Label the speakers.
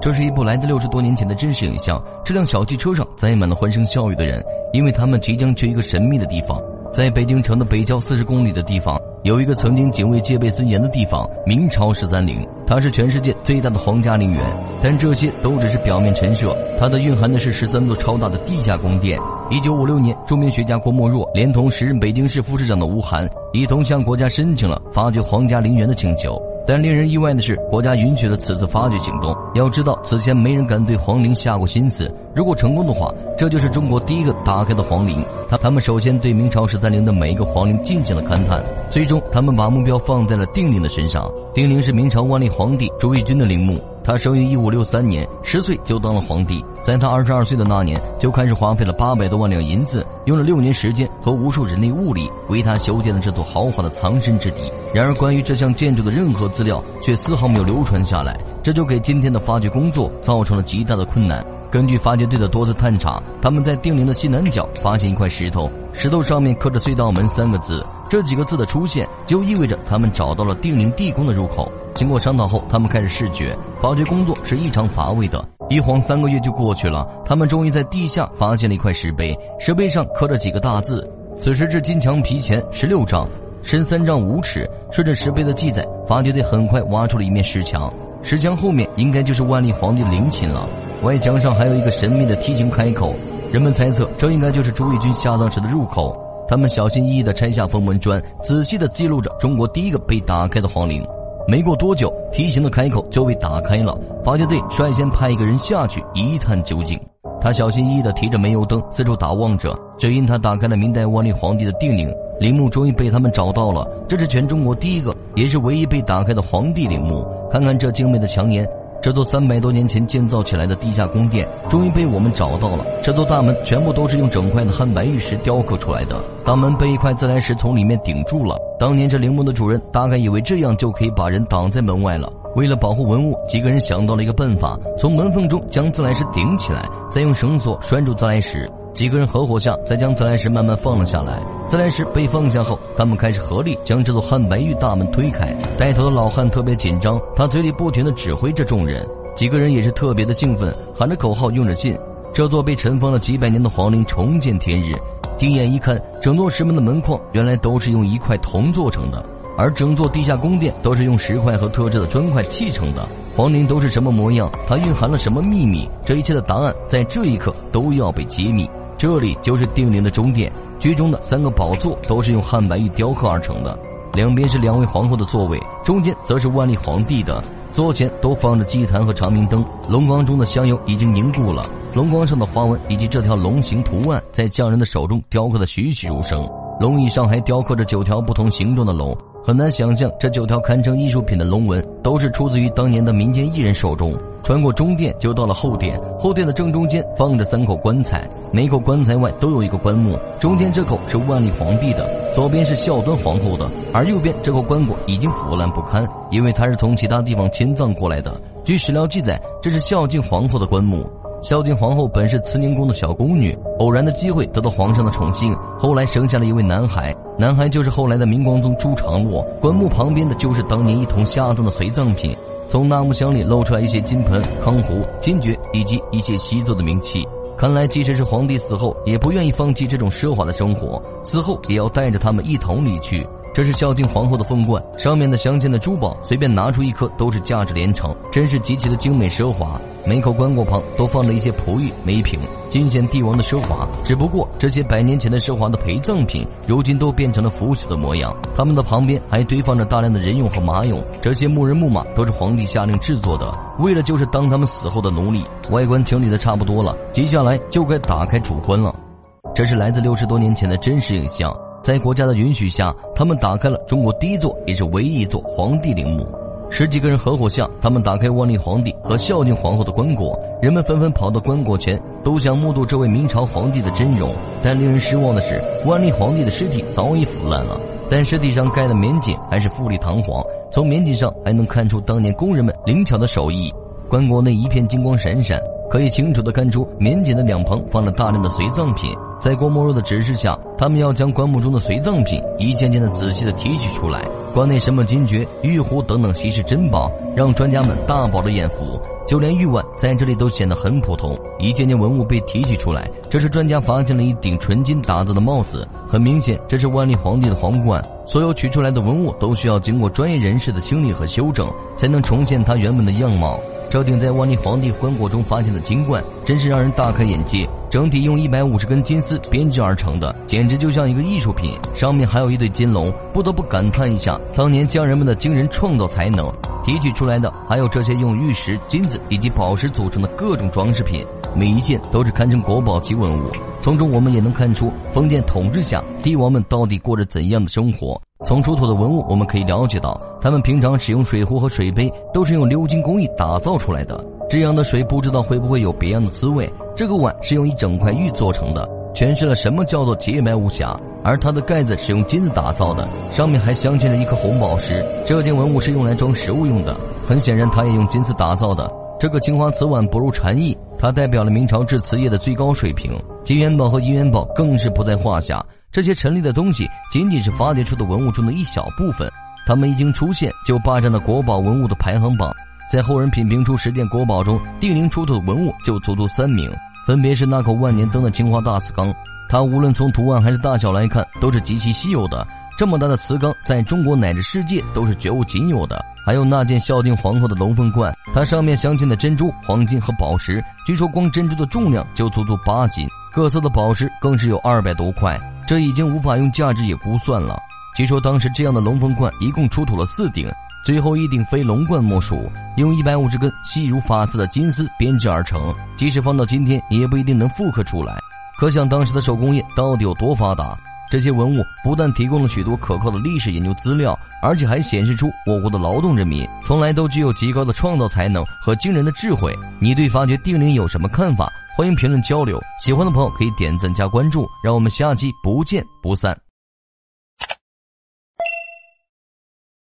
Speaker 1: 这是一部来自六十多年前的真实影像。这辆小汽车上载满了欢声笑语的人，因为他们即将去一个神秘的地方。在北京城的北郊四十公里的地方，有一个曾经警卫戒备森严的地方——明朝十三陵。它是全世界最大的皇家陵园，但这些都只是表面陈设。它的蕴含的是十三座超大的地下宫殿。一九五六年，著名学家郭沫若连同时任北京市副市长的吴晗，一同向国家申请了发掘皇家陵园的请求。但令人意外的是，国家允许了此次发掘行动。要知道，此前没人敢对皇陵下过心思。如果成功的话，这就是中国第一个打开的皇陵。他他们首先对明朝十三陵的每一个皇陵进行了勘探，最终他们把目标放在了定陵的身上。定陵是明朝万历皇帝朱翊钧的陵墓。他生于一五六三年，十岁就当了皇帝。在他二十二岁的那年，就开始花费了八百多万两银子，用了六年时间和无数人力物力，为他修建了这座豪华的藏身之地。然而，关于这项建筑的任何资料却丝毫没有流传下来，这就给今天的发掘工作造成了极大的困难。根据发掘队的多次探查，他们在定陵的西南角发现一块石头，石头上面刻着“隧道门”三个字。这几个字的出现，就意味着他们找到了定陵地宫的入口。经过商讨后，他们开始试掘。发掘工作是异常乏味的，一晃三个月就过去了。他们终于在地下发现了一块石碑，石碑上刻着几个大字：“此时至金墙皮前十六丈，深三丈五尺。”顺着石碑的记载，发掘队很快挖出了一面石墙。石墙后面应该就是万历皇帝陵寝了。外墙上还有一个神秘的梯形开口，人们猜测这应该就是朱翊钧下葬时的入口。他们小心翼翼地拆下封文砖，仔细地记录着中国第一个被打开的皇陵。没过多久，梯形的开口就被打开了。发掘队率先派一个人下去一探究竟。他小心翼翼地提着煤油灯，四处打望着。只因他打开了明代万历皇帝的定陵陵墓，终于被他们找到了。这是全中国第一个，也是唯一被打开的皇帝陵墓。看看这精美的墙檐。这座三百多年前建造起来的地下宫殿，终于被我们找到了。这座大门全部都是用整块的汉白玉石雕刻出来的，大门被一块自来石从里面顶住了。当年这陵墓的主人大概以为这样就可以把人挡在门外了。为了保护文物，几个人想到了一个办法：从门缝中将自来石顶起来，再用绳索拴住自来石。几个人合伙下，才将自来石慢慢放了下来。自来石被放下后，他们开始合力将这座汉白玉大门推开。带头的老汉特别紧张，他嘴里不停地指挥着众人。几个人也是特别的兴奋，喊着口号，用着劲。这座被尘封了几百年的皇陵重见天日。定眼一看，整座石门的门框原来都是用一块铜做成的，而整座地下宫殿都是用石块和特制的砖块砌成的。皇陵都是什么模样？它蕴含了什么秘密？这一切的答案在这一刻都要被揭秘。这里就是定陵的中殿，居中的三个宝座都是用汉白玉雕刻而成的，两边是两位皇后的座位，中间则是万历皇帝的。座前都放着祭坛和长明灯，龙光中的香油已经凝固了，龙光上的花纹以及这条龙形图案在匠人的手中雕刻的栩栩如生，龙椅上还雕刻着九条不同形状的龙。很难想象，这九条堪称艺术品的龙纹都是出自于当年的民间艺人手中。穿过中殿，就到了后殿。后殿的正中间放着三口棺材，每口棺材外都有一个棺木。中间这口是万历皇帝的，左边是孝端皇后的，而右边这口棺椁已经腐烂不堪，因为它是从其他地方迁葬过来的。据史料记载，这是孝敬皇后的棺木。孝敬皇后本是慈宁宫的小宫女，偶然的机会得到皇上的宠幸，后来生下了一位男孩，男孩就是后来的明光宗朱常洛。棺木旁边的就是当年一同下葬的随葬品，从纳木箱里露出来一些金盆、康壶、金爵以及一些稀做的名器。看来，即使是皇帝死后，也不愿意放弃这种奢华的生活，死后也要带着他们一同离去。这是孝敬皇后的凤冠，上面的镶嵌的珠宝，随便拿出一颗都是价值连城，真是极其的精美奢华。每口棺椁旁都放着一些璞玉、梅瓶，尽显帝王的奢华。只不过这些百年前的奢华的陪葬品，如今都变成了腐朽的模样。他们的旁边还堆放着大量的人俑和马俑，这些木人木马都是皇帝下令制作的，为了就是当他们死后的奴隶。外观清理的差不多了，接下来就该打开主棺了。这是来自六十多年前的真实影像。在国家的允许下，他们打开了中国第一座也是唯一一座皇帝陵墓。十几个人合伙下，他们打开万历皇帝和孝敬皇后的棺椁。人们纷纷跑到棺椁前，都想目睹这位明朝皇帝的真容。但令人失望的是，万历皇帝的尸体早已腐烂了，但尸体上盖的棉锦还是富丽堂皇。从棉锦上还能看出当年工人们灵巧的手艺。棺椁内一片金光闪闪，可以清楚地看出棉锦的两旁放了大量的随葬品。在郭沫若的指示下，他们要将棺木中的随葬品一件件的仔细的提取出来。棺内什么金爵、玉壶等等稀世珍宝，让专家们大饱了眼福。就连玉碗在这里都显得很普通。一件件文物被提取出来，这是专家发现了一顶纯金打造的帽子，很明显这是万历皇帝的皇冠。所有取出来的文物都需要经过专业人士的清理和修整，才能重现它原本的样貌。这顶在万历皇帝棺椁中发现的金冠，真是让人大开眼界。整体用一百五十根金丝编织而成的，简直就像一个艺术品。上面还有一对金龙，不得不感叹一下当年匠人们的惊人创造才能。提取出来的还有这些用玉石、金子以及宝石组成的各种装饰品，每一件都是堪称国宝级文物。从中我们也能看出封建统治下帝王们到底过着怎样的生活。从出土的文物，我们可以了解到，他们平常使用水壶和水杯都是用鎏金工艺打造出来的。这样的水不知道会不会有别样的滋味。这个碗是用一整块玉做成的，诠释了什么叫做洁白无瑕。而它的盖子是用金子打造的，上面还镶嵌着一颗红宝石。这件文物是用来装食物用的，很显然它也用金子打造的。这个青花瓷碗不入禅意，它代表了明朝制瓷业的最高水平。金元宝和银元宝更是不在话下。这些陈列的东西仅仅是发掘出的文物中的一小部分，它们一经出现就霸占了国宝文物的排行榜。在后人品评出十件国宝中，定陵出土的文物就足足三名，分别是那口万年灯的青花大瓷缸，它无论从图案还是大小来看都是极其稀有的。这么大的瓷缸，在中国乃至世界都是绝无仅有的。还有那件孝敬皇后的龙凤冠，它上面镶嵌的珍珠、黄金和宝石，据说光珍珠的重量就足足八斤，各色的宝石更是有二百多块。这已经无法用价值也估算了。据说当时这样的龙凤冠一共出土了四顶，最后一顶非龙冠莫属，用一百五十根细如发丝的金丝编织而成，即使放到今天也不一定能复刻出来。可想当时的手工业到底有多发达？这些文物不但提供了许多可靠的历史研究资料，而且还显示出我国的劳动人民从来都具有极高的创造才能和惊人的智慧。你对发掘定陵有什么看法？欢迎评论交流，喜欢的朋友可以点赞加关注，让我们下期不见不散。